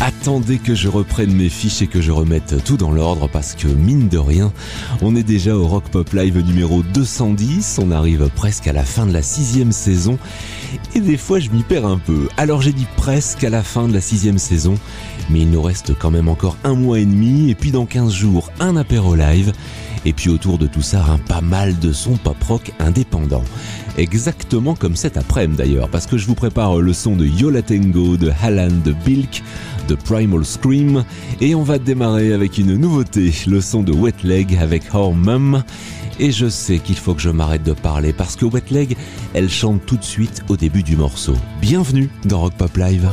Attendez que je reprenne mes fiches et que je remette tout dans l'ordre parce que mine de rien, on est déjà au Rock Pop Live numéro 210, on arrive presque à la fin de la sixième saison. Et des fois je m'y perds un peu. Alors j'ai dit presque à la fin de la sixième saison, mais il nous reste quand même encore un mois et demi. Et puis dans 15 jours un apéro live et puis autour de tout ça un pas mal de son pop rock indépendant. Exactement comme cet après-midi d'ailleurs, parce que je vous prépare le son de Yola Tango, de Halland, de Bilk, de Primal Scream, et on va démarrer avec une nouveauté, le son de Wet Leg avec Her Mum. Et je sais qu'il faut que je m'arrête de parler parce que Wet Leg, elle chante tout de suite au début du morceau. Bienvenue dans Rock Pop Live.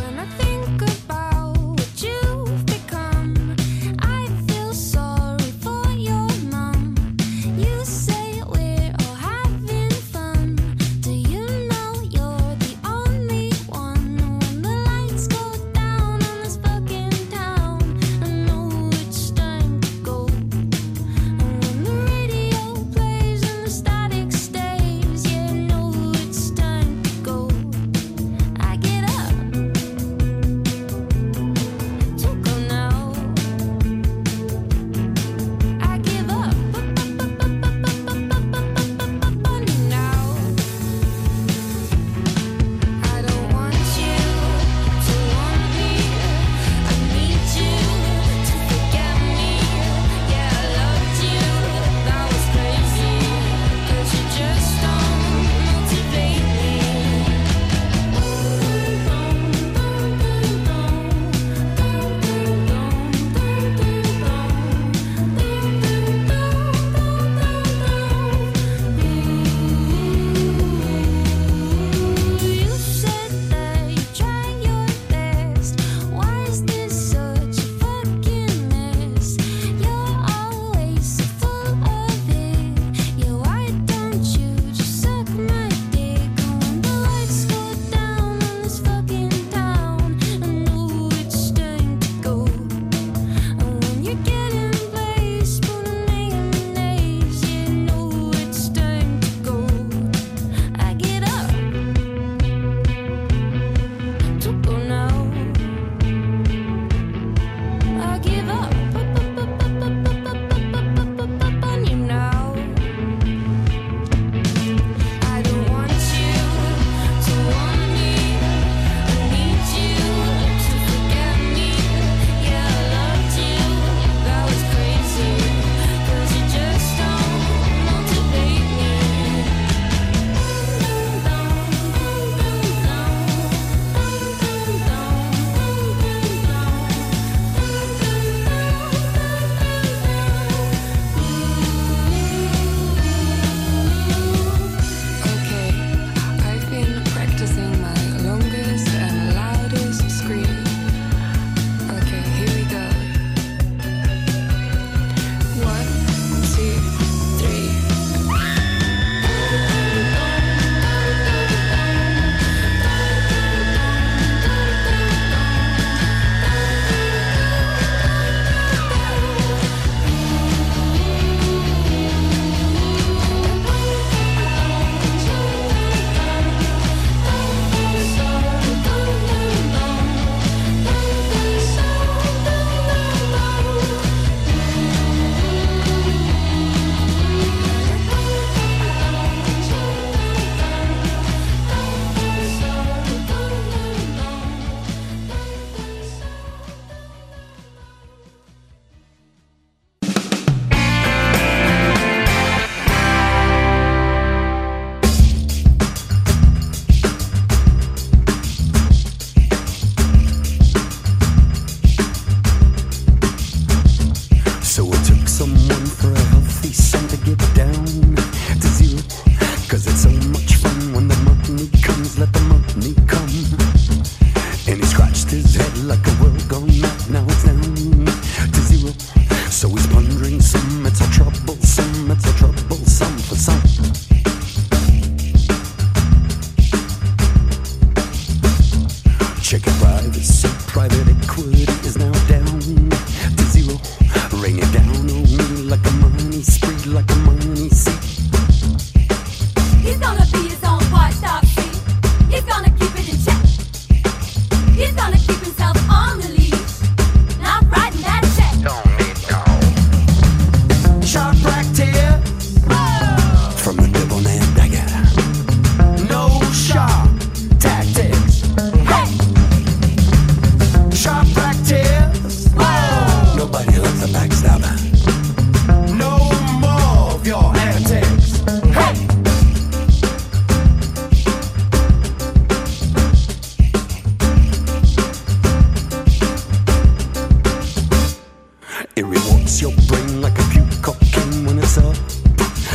It rewards your brain like a few cocaine when it's up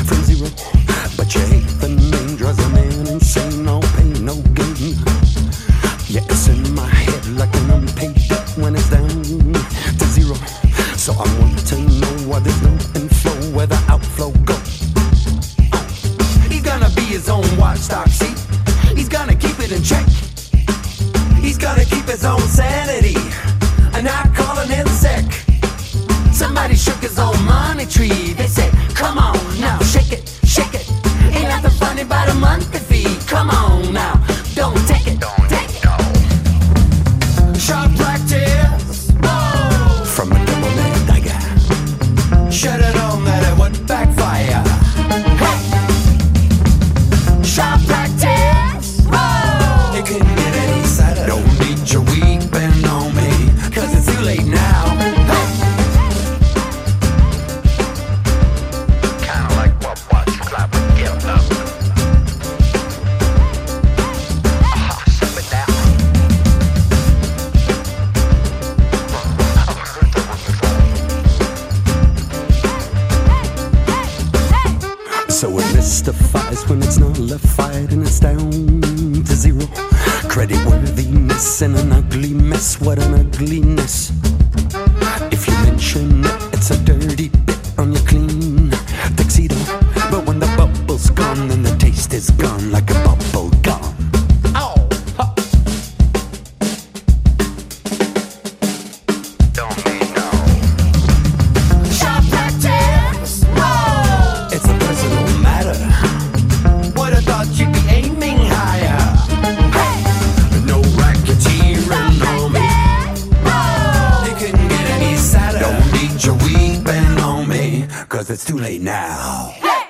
from zero. But you hate the name, drives a man insane.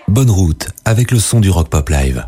Bonne route avec le son du Rock Pop Live.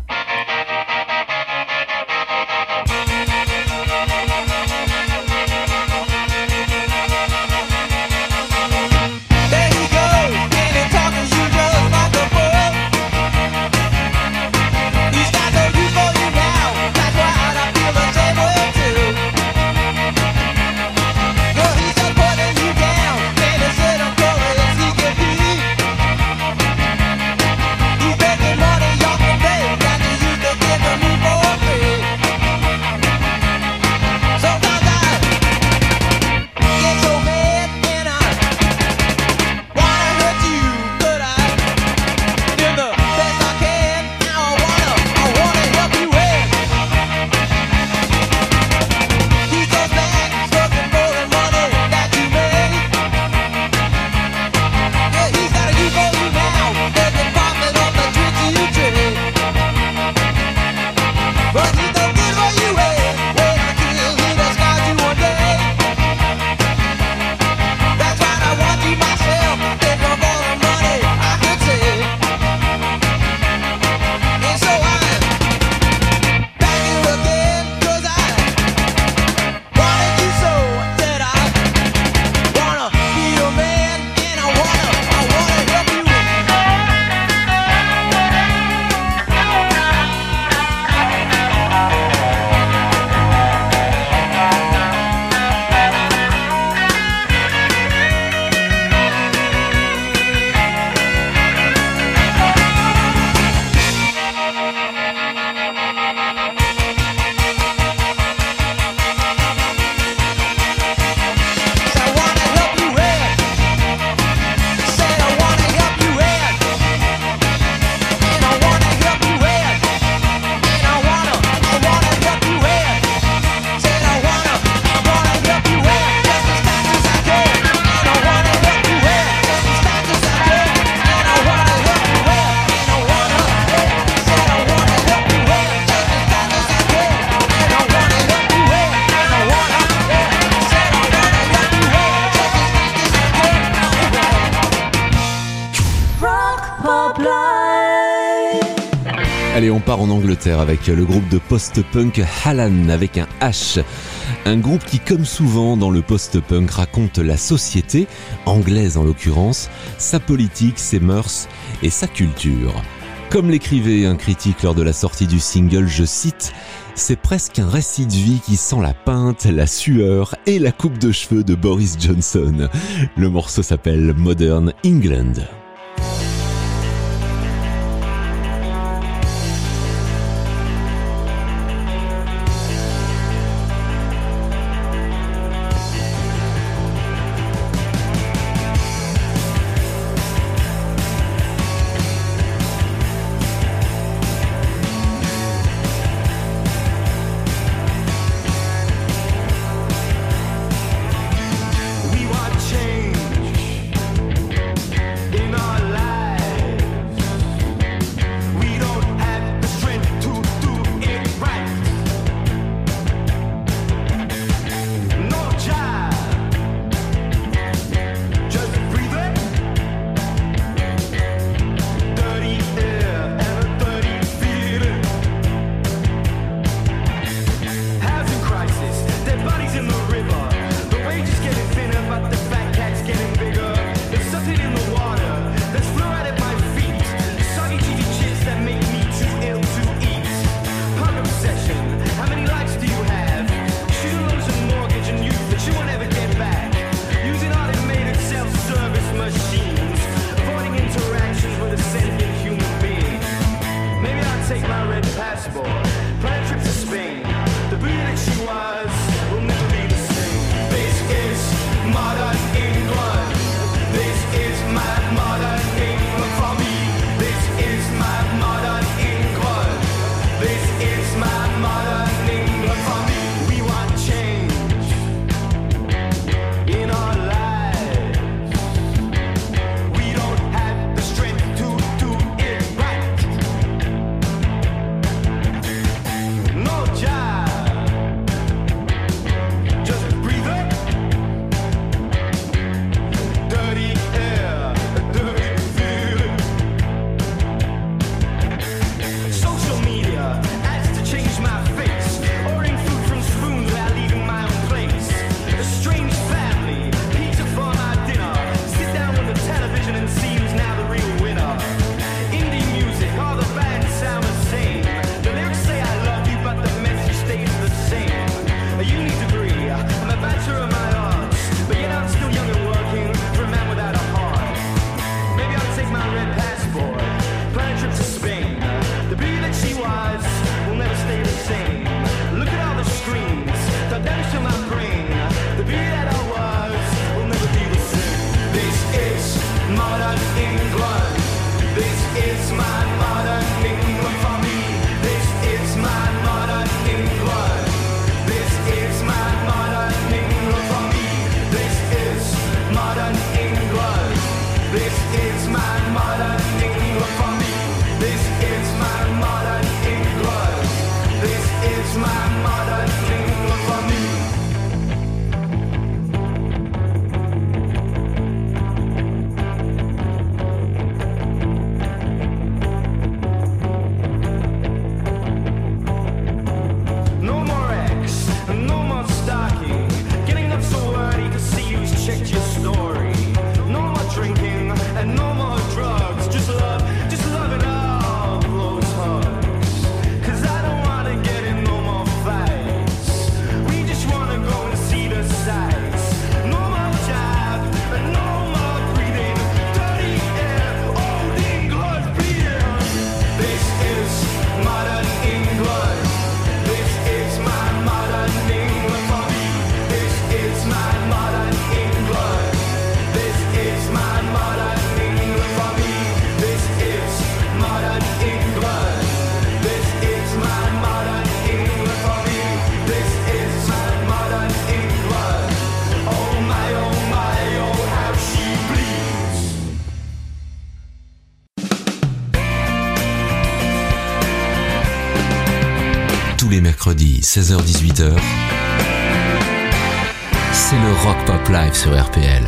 avec le groupe de post-punk Hallan avec un H. Un groupe qui, comme souvent dans le post-punk, raconte la société, anglaise en l'occurrence, sa politique, ses mœurs et sa culture. Comme l'écrivait un critique lors de la sortie du single, je cite, c'est presque un récit de vie qui sent la pinte, la sueur et la coupe de cheveux de Boris Johnson. Le morceau s'appelle Modern England. tous les mercredis 16h-18h, c'est le Rock Pop Live sur RPL.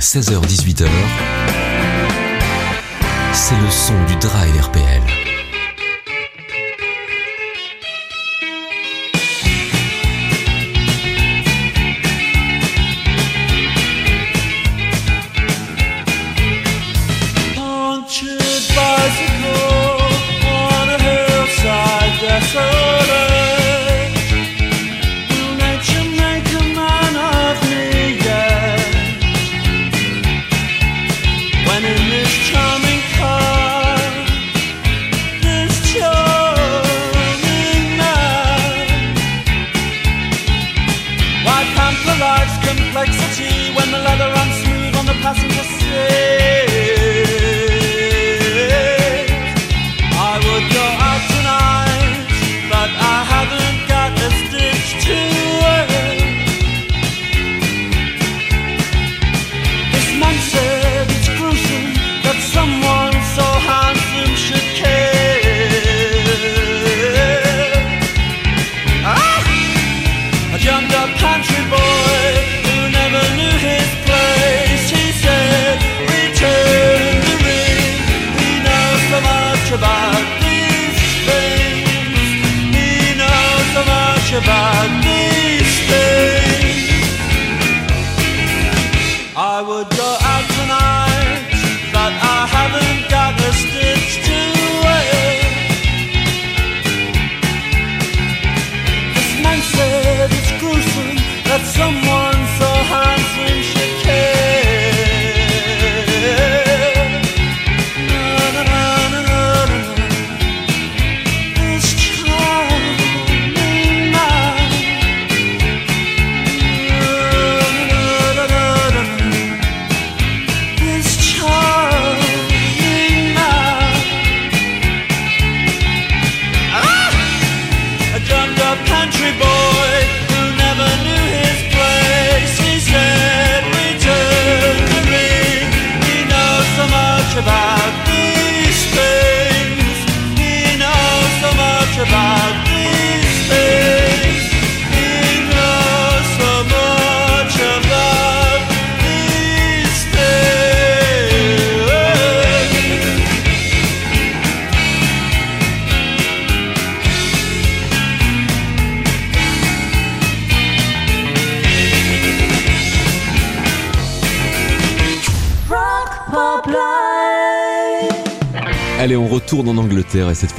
16h-18h, c'est le son du Drive RPL.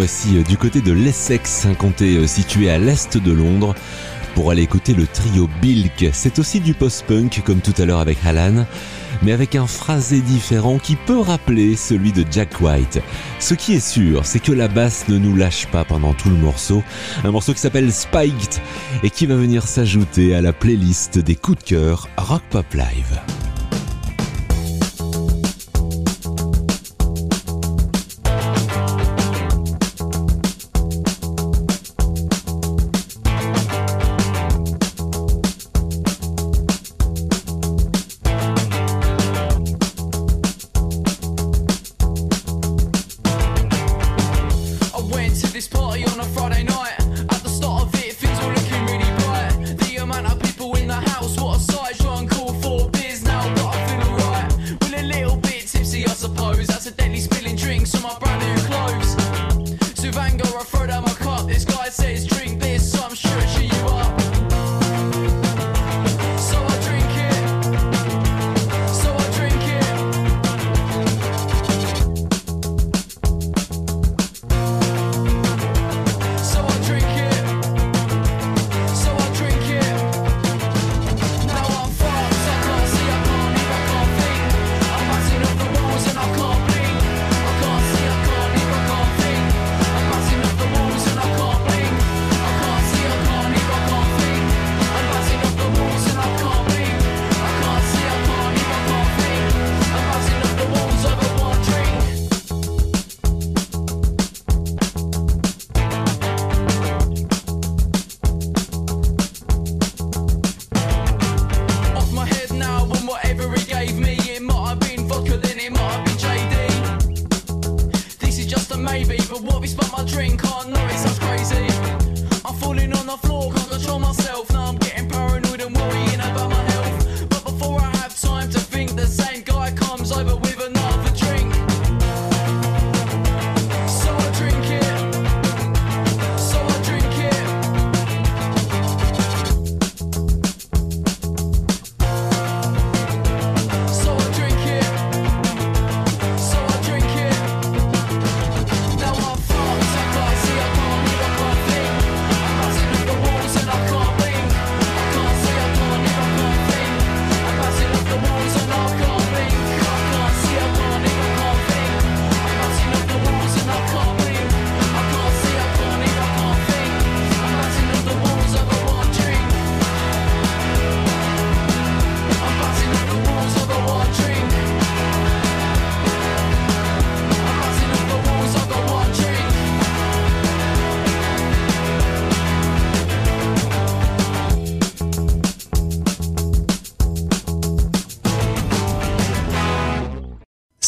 fois-ci euh, du côté de l'Essex, un comté euh, situé à l'est de Londres, pour aller écouter le trio Bilk. C'est aussi du post-punk, comme tout à l'heure avec Alan, mais avec un phrasé différent qui peut rappeler celui de Jack White. Ce qui est sûr, c'est que la basse ne nous lâche pas pendant tout le morceau, un morceau qui s'appelle Spiked, et qui va venir s'ajouter à la playlist des coups de cœur Rock Pop Live.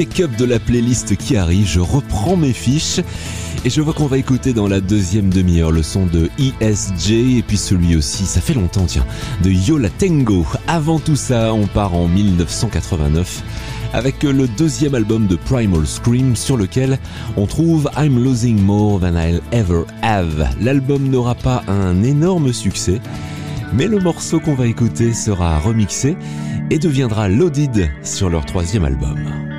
check-up de la playlist qui arrive. Je reprends mes fiches et je vois qu'on va écouter dans la deuxième demi-heure le son de ESJ et puis celui aussi, ça fait longtemps tiens, de Yola Tengo. Avant tout ça, on part en 1989 avec le deuxième album de Primal Scream sur lequel on trouve I'm Losing More Than I'll Ever Have. L'album n'aura pas un énorme succès, mais le morceau qu'on va écouter sera remixé et deviendra Loaded sur leur troisième album.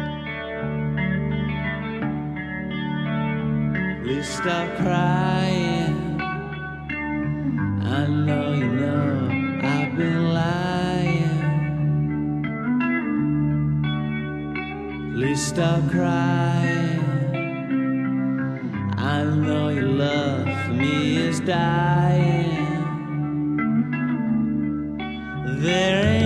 stop crying. I know you know I've been lying. Please stop crying. I know your love for me is dying. There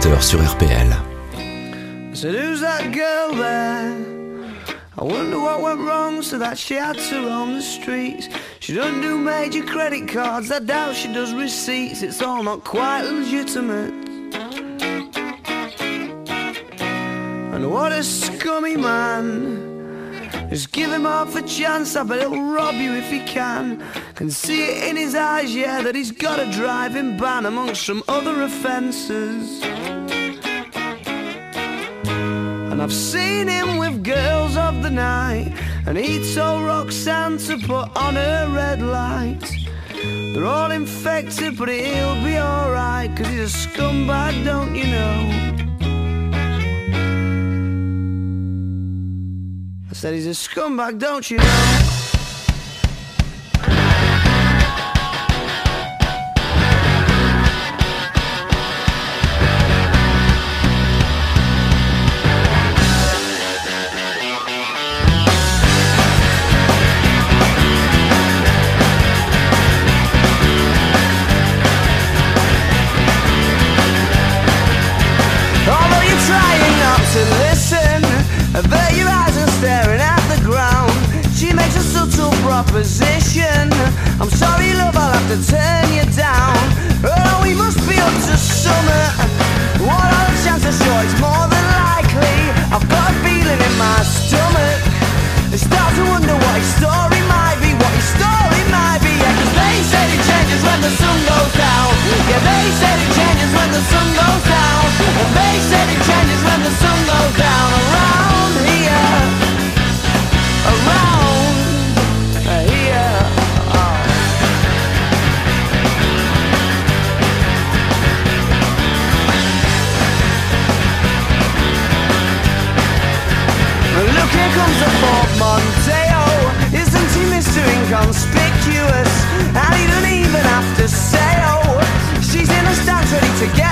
16h-18h sur RPL. Said, who's that girl there? I wonder what went wrong so that she had to roam the streets. She doesn't do major credit cards, I doubt she does receipts. It's all not quite legitimate. And what a scummy man. Just give him half a chance, I bet he'll rob you if he can. Can see it in his eyes, yeah, that he's got a driving ban amongst some other offences. And I've seen him with girls of the night, and he told Roxanne to put on her red light. They're all infected, but he'll be alright, cause he's a scumbag, don't you know? I said he's a scumbag, don't you know? I'm sorry, love, I'll have to turn you down. Oh, we must be up to summer. What are the chances? Sure, it's more than likely. I've got a feeling in my stomach. I start to wonder what his story might be, what his story might be. Yeah, 'cause they said it changes when the sun goes down. Yeah, they said it changes when the sun goes down. And they said it changes conspicuous. I didn't even have to say oh. She's in a stands ready to get.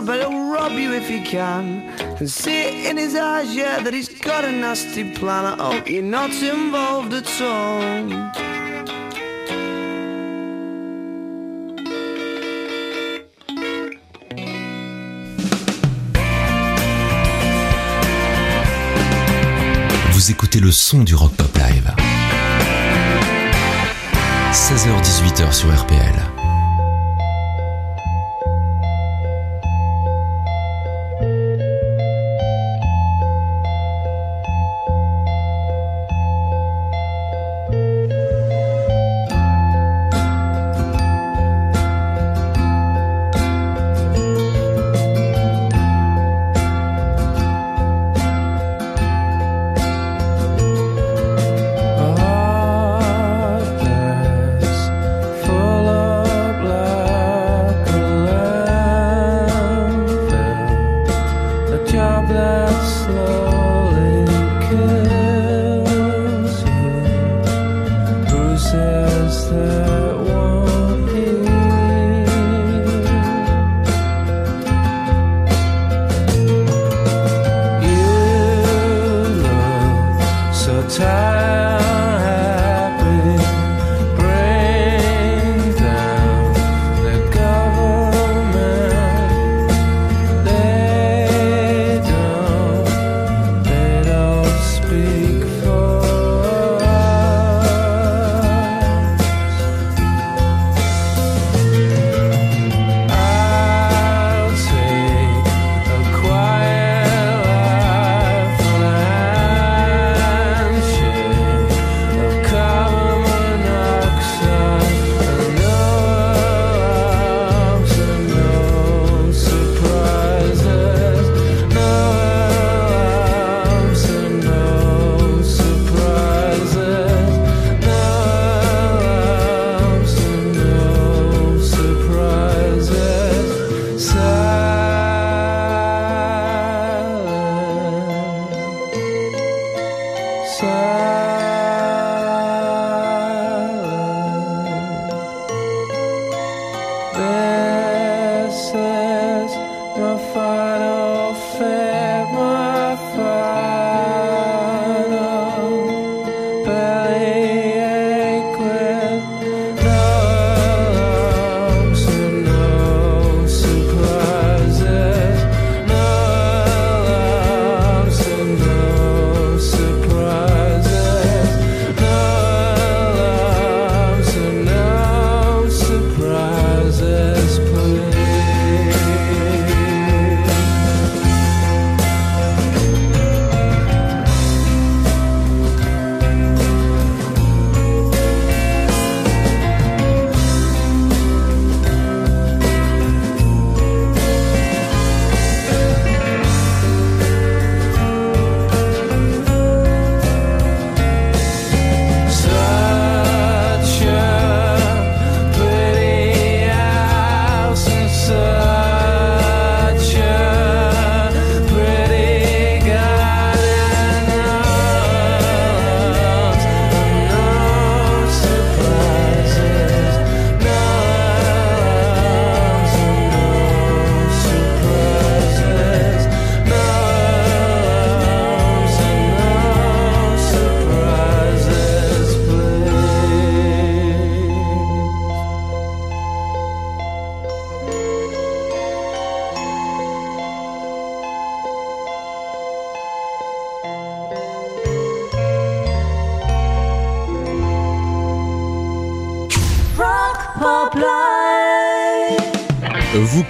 up and he'll rob you if he can. And see it in his eyes, yeah, that he's got a nasty plan. I hope you're not involved at all. Vous écoutez le son du Rock Pop Live. 16h-18h sur RPL.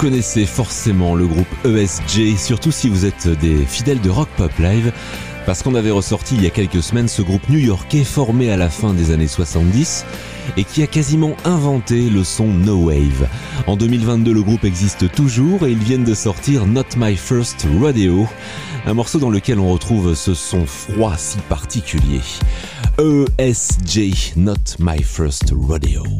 Connaissez forcément le groupe ESJ, surtout si vous êtes des fidèles de Rock Pop Live, parce qu'on avait ressorti il y a quelques semaines ce groupe new-yorkais formé à la fin des années 70 et qui a quasiment inventé le son No Wave. En 2022, le groupe existe toujours et ils viennent de sortir Not My First Rodeo, un morceau dans lequel on retrouve ce son froid si particulier. ESJ, Not My First Rodeo.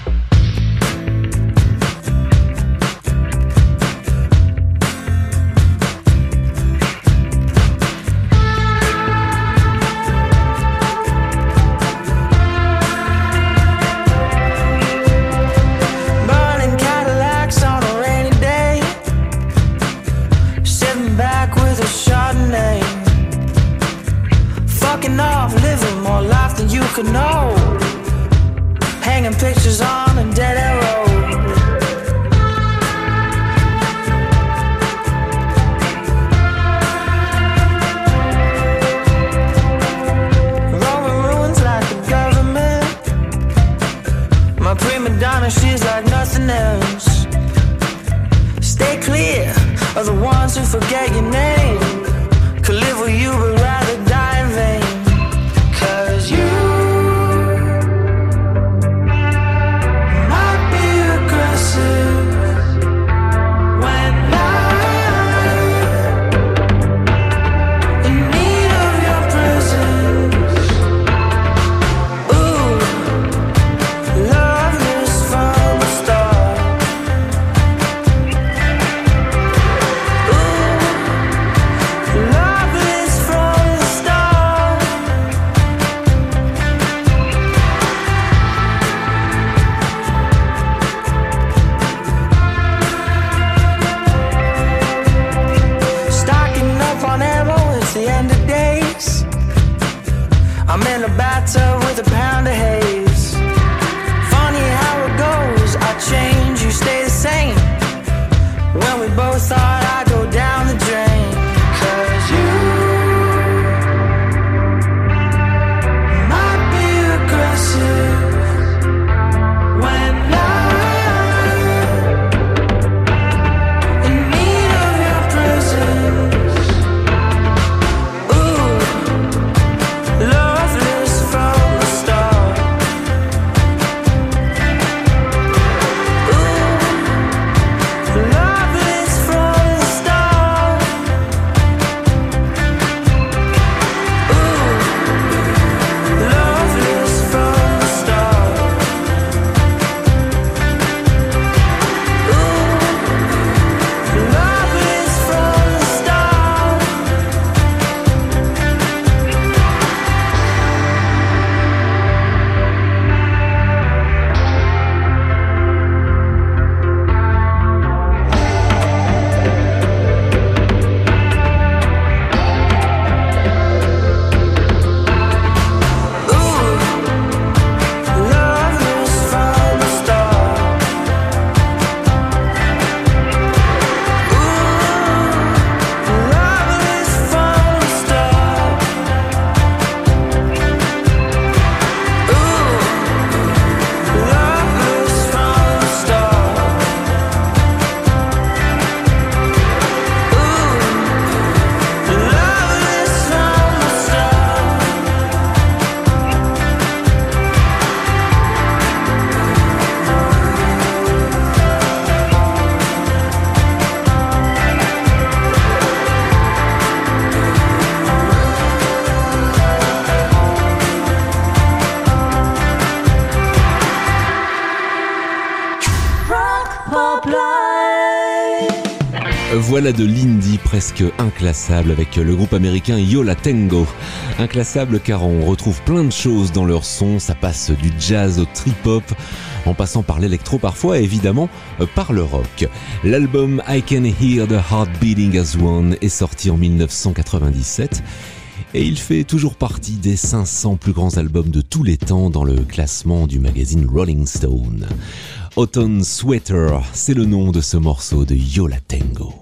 When we both thought I'd go down Voilà de l'indie presque inclassable avec le groupe américain Yola Tango. Inclassable car on retrouve plein de choses dans leur son, ça passe du jazz au trip-hop, en passant par l'électro parfois et évidemment euh, par le rock. L'album I Can Hear the Heart Beating as One est sorti en 1997 et il fait toujours partie des 500 plus grands albums de tous les temps dans le classement du magazine Rolling Stone. Autumn Sweater, c'est le nom de ce morceau de Yola Tango.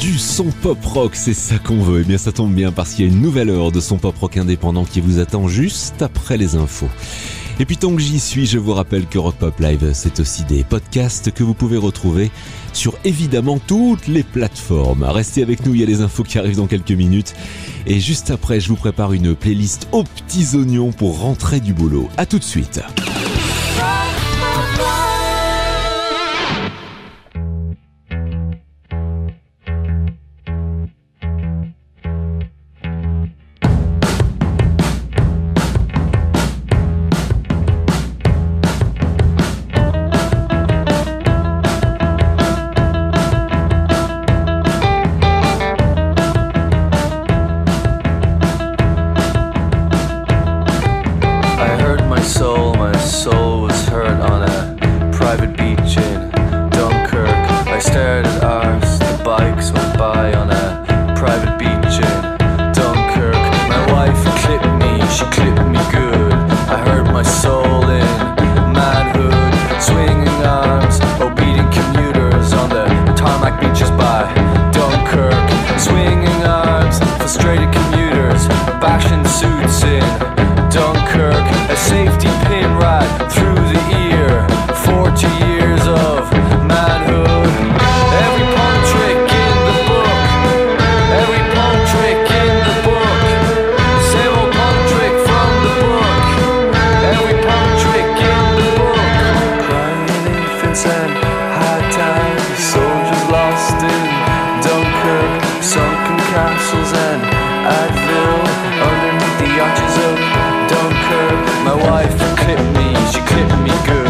Du son pop rock, c'est ça qu'on veut. Eh bien, ça tombe bien parce qu'il y a une nouvelle heure de son pop rock indépendant qui vous attend juste après les infos. Et puis tant que j'y suis, je vous rappelle que Rock Pop Live, c'est aussi des podcasts que vous pouvez retrouver sur évidemment toutes les plateformes. Restez avec nous, il y a les infos qui arrivent dans quelques minutes. Et juste après, je vous prépare une playlist aux petits oignons pour rentrer du boulot. À tout de suite. Dunkirk. Sunken castles and Advil underneath the arches of Dunkirk. My wife clipped me, she clipped me good.